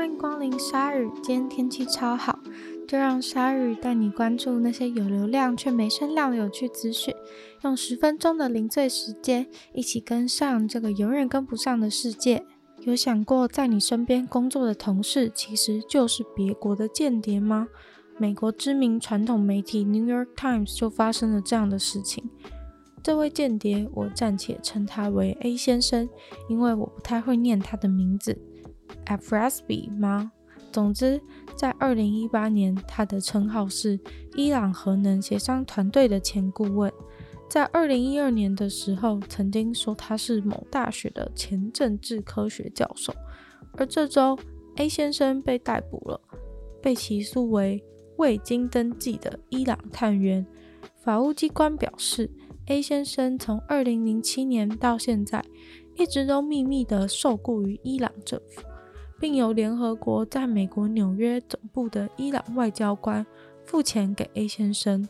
欢迎光临鲨语，今天天气超好，就让鲨语带你关注那些有流量却没声量的有趣资讯。用十分钟的零碎时间，一起跟上这个永远跟不上的世界。有想过，在你身边工作的同事其实就是别国的间谍吗？美国知名传统媒体《New York Times》就发生了这样的事情。这位间谍，我暂且称他为 A 先生，因为我不太会念他的名字，Afrasbi 吗？总之，在二零一八年，他的称号是伊朗核能协商团队的前顾问。在二零一二年的时候，曾经说他是某大学的前政治科学教授。而这周，A 先生被逮捕了，被起诉为未经登记的伊朗探员。法务机关表示。A 先生从二零零七年到现在，一直都秘密的受雇于伊朗政府，并由联合国在美国纽约总部的伊朗外交官付钱给 A 先生。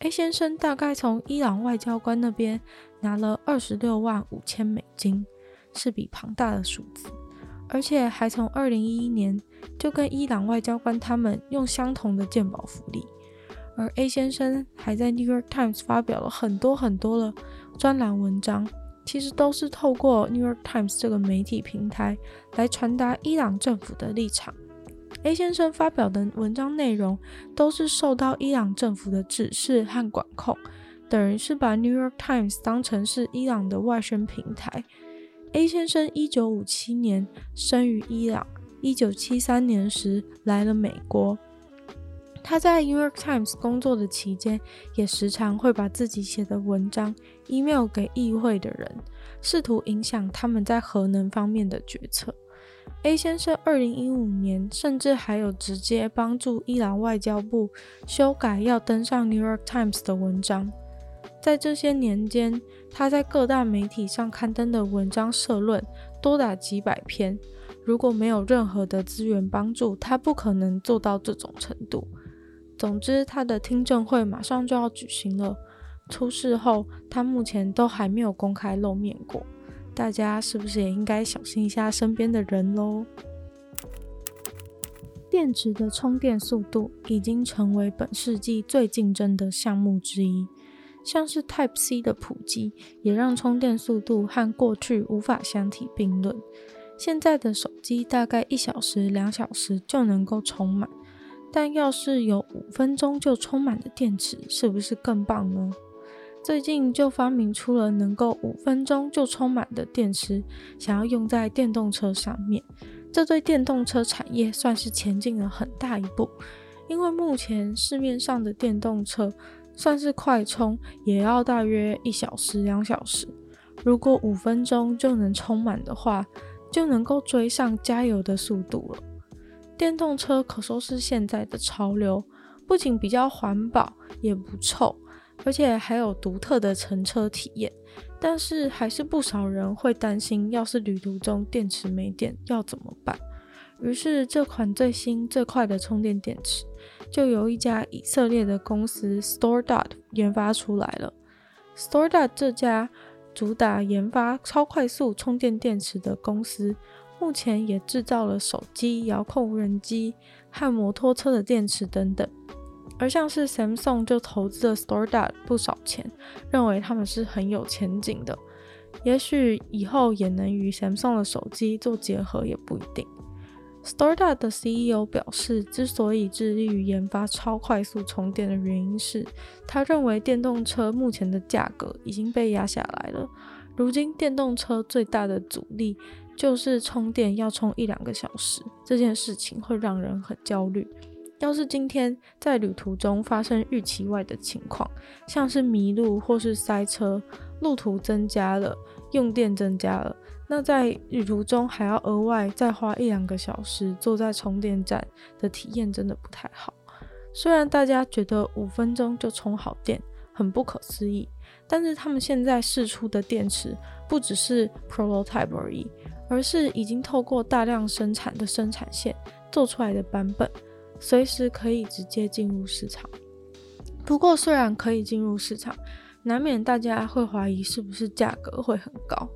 A 先生大概从伊朗外交官那边拿了二十六万五千美金，是笔庞大的数字，而且还从二零一一年就跟伊朗外交官他们用相同的健保福利。而 A 先生还在《New York Times》发表了很多很多的专栏文章，其实都是透过《New York Times》这个媒体平台来传达伊朗政府的立场。A 先生发表的文章内容都是受到伊朗政府的指示和管控，等于是把《New York Times》当成是伊朗的外宣平台。A 先生一九五七年生于伊朗，一九七三年时来了美国。他在《New York Times》工作的期间，也时常会把自己写的文章 email 给议会的人，试图影响他们在核能方面的决策。A 先生二零一五年甚至还有直接帮助伊朗外交部修改要登上《New York Times》的文章。在这些年间，他在各大媒体上刊登的文章社论多达几百篇。如果没有任何的资源帮助，他不可能做到这种程度。总之，他的听证会马上就要举行了。出事后，他目前都还没有公开露面过。大家是不是也应该小心一下身边的人喽？电池的充电速度已经成为本世纪最竞争的项目之一。像是 Type C 的普及，也让充电速度和过去无法相提并论。现在的手机大概一小时、两小时就能够充满。但要是有五分钟就充满的电池，是不是更棒呢？最近就发明出了能够五分钟就充满的电池，想要用在电动车上面。这对电动车产业算是前进了很大一步，因为目前市面上的电动车算是快充，也要大约一小时、两小时。如果五分钟就能充满的话，就能够追上加油的速度了。电动车可说是现在的潮流，不仅比较环保，也不臭，而且还有独特的乘车体验。但是还是不少人会担心，要是旅途中电池没电要怎么办？于是这款最新最快的充电电池，就由一家以色列的公司 StoreDot 研发出来了。StoreDot 这家主打研发超快速充电电池的公司。目前也制造了手机、遥控无人机和摩托车的电池等等，而像是 Samsung 就投资了 StoreDot 不少钱，认为他们是很有前景的，也许以后也能与 Samsung 的手机做结合也不一定。StoreDot 的 CEO 表示，之所以致力于研发超快速充电的原因是，他认为电动车目前的价格已经被压下来了，如今电动车最大的阻力。就是充电要充一两个小时，这件事情会让人很焦虑。要是今天在旅途中发生预期外的情况，像是迷路或是塞车，路途增加了，用电增加了，那在旅途中还要额外再花一两个小时坐在充电站的体验真的不太好。虽然大家觉得五分钟就充好电很不可思议，但是他们现在试出的电池不只是 prototype 而已。而是已经透过大量生产的生产线做出来的版本，随时可以直接进入市场。不过，虽然可以进入市场，难免大家会怀疑是不是价格会很高，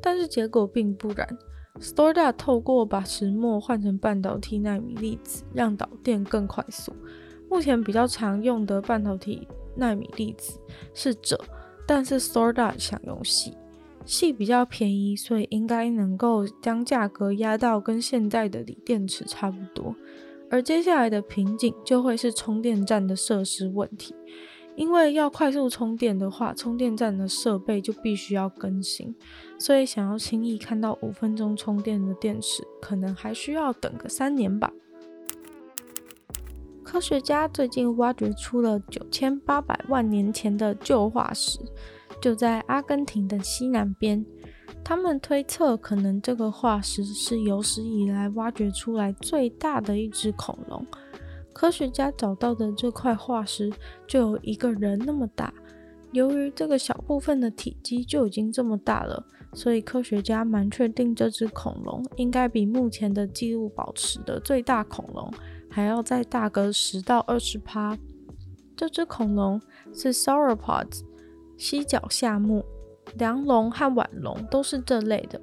但是结果并不然。Storedot 透过把石墨换成半导体纳米粒子，让导电更快速。目前比较常用的半导体纳米粒子是锗，但是 Storedot 想用矽，系比较便宜，所以应该能够将价格压到跟现在的锂电池差不多。而接下来的瓶颈就会是充电站的设施问题。因为要快速充电的话，充电站的设备就必须要更新，所以想要轻易看到五分钟充电的电池，可能还需要等个三年吧。科学家最近挖掘出了九千八百万年前的旧化石，就在阿根廷的西南边。他们推测，可能这个化石是有史以来挖掘出来最大的一只恐龙。科学家找到的这块化石就有一个人那么大。由于这个小部分的体积就已经这么大了，所以科学家蛮确定这只恐龙应该比目前的记录保持的最大恐龙还要再大个十到二十趴。这只恐龙是 Sauropods，犀脚下目，梁龙和腕龙都是这类的。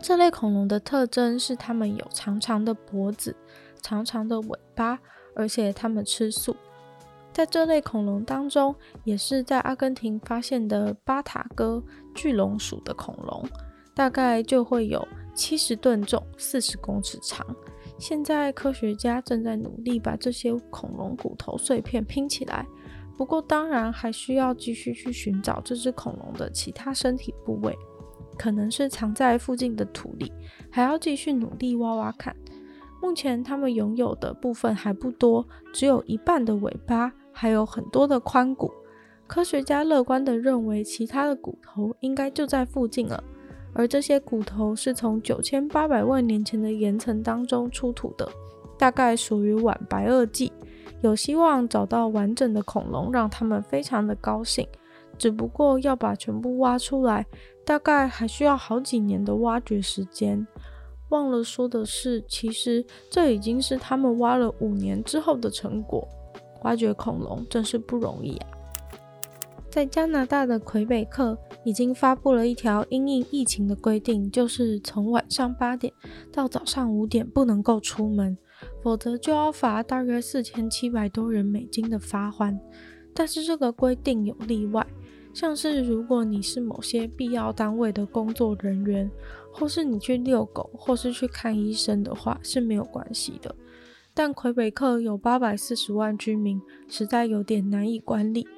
这类恐龙的特征是它们有长长的脖子。长长的尾巴，而且它们吃素。在这类恐龙当中，也是在阿根廷发现的巴塔哥巨龙属的恐龙，大概就会有七十吨重，四十公尺长。现在科学家正在努力把这些恐龙骨头碎片拼起来，不过当然还需要继续去寻找这只恐龙的其他身体部位，可能是藏在附近的土里，还要继续努力挖挖看。目前它们拥有的部分还不多，只有一半的尾巴，还有很多的髋骨。科学家乐观地认为，其他的骨头应该就在附近了。而这些骨头是从九千八百万年前的岩层当中出土的，大概属于晚白垩纪，有希望找到完整的恐龙，让他们非常的高兴。只不过要把全部挖出来，大概还需要好几年的挖掘时间。忘了说的是，其实这已经是他们挖了五年之后的成果。挖掘恐龙真是不容易啊！在加拿大的魁北克已经发布了一条因应疫情的规定，就是从晚上八点到早上五点不能够出门，否则就要罚大约四千七百多元美金的罚锾。但是这个规定有例外。像是如果你是某些必要单位的工作人员，或是你去遛狗，或是去看医生的话是没有关系的。但魁北克有八百四十万居民，实在有点难以管理。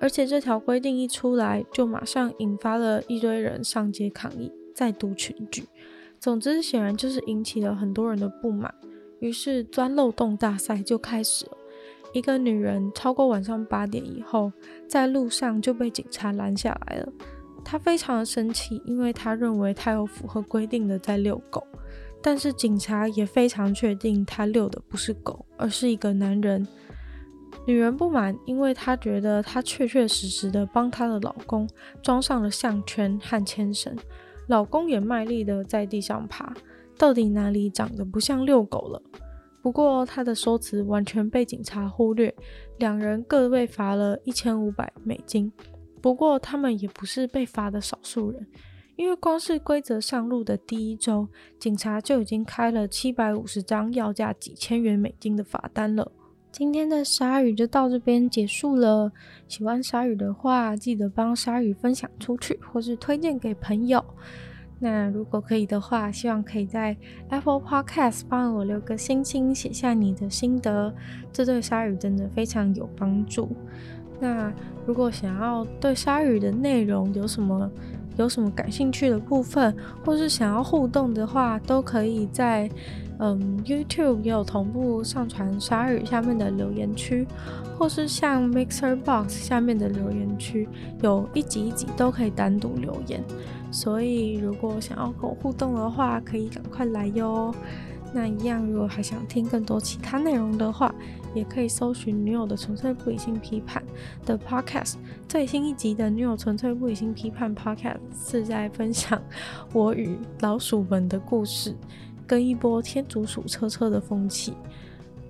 而且这条规定一出来，就马上引发了一堆人上街抗议，再度群聚。总之，显然就是引起了很多人的不满，于是钻漏洞大赛就开始了。一个女人超过晚上八点以后，在路上就被警察拦下来了。她非常的生气，因为她认为她有符合规定的在遛狗，但是警察也非常确定她遛的不是狗，而是一个男人。女人不满，因为她觉得她确确实实的帮她的老公装上了项圈和牵绳，老公也卖力的在地上爬，到底哪里长得不像遛狗了？不过，他的说辞完全被警察忽略，两人各被罚了一千五百美金。不过，他们也不是被罚的少数人，因为光是规则上路的第一周，警察就已经开了七百五十张要价几千元美金的罚单了。今天的鲨鱼就到这边结束了。喜欢鲨鱼的话，记得帮鲨鱼分享出去，或是推荐给朋友。那如果可以的话，希望可以在 Apple Podcast 帮我留个星星，写下你的心得，这对鲨鱼真的非常有帮助。那如果想要对鲨鱼的内容有什么有什么感兴趣的部分，或是想要互动的话，都可以在嗯 YouTube 也有同步上传鲨鱼下面的留言区，或是像 Mixer Box 下面的留言区，有一集一集都可以单独留言。所以，如果想要跟我互动的话，可以赶快来哟。那一样，如果还想听更多其他内容的话，也可以搜寻“女友的纯粹不理性批判”的 Podcast。最新一集的“女友纯粹不理性批判 ”Podcast 是在分享我与老鼠们的故事，跟一波天竺鼠车车的风气。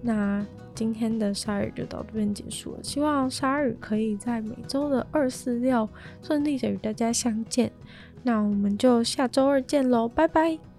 那今天的鲨鱼就到这边结束了，希望鲨鱼可以在每周的二四六顺利的与大家相见。那我们就下周二见喽，拜拜。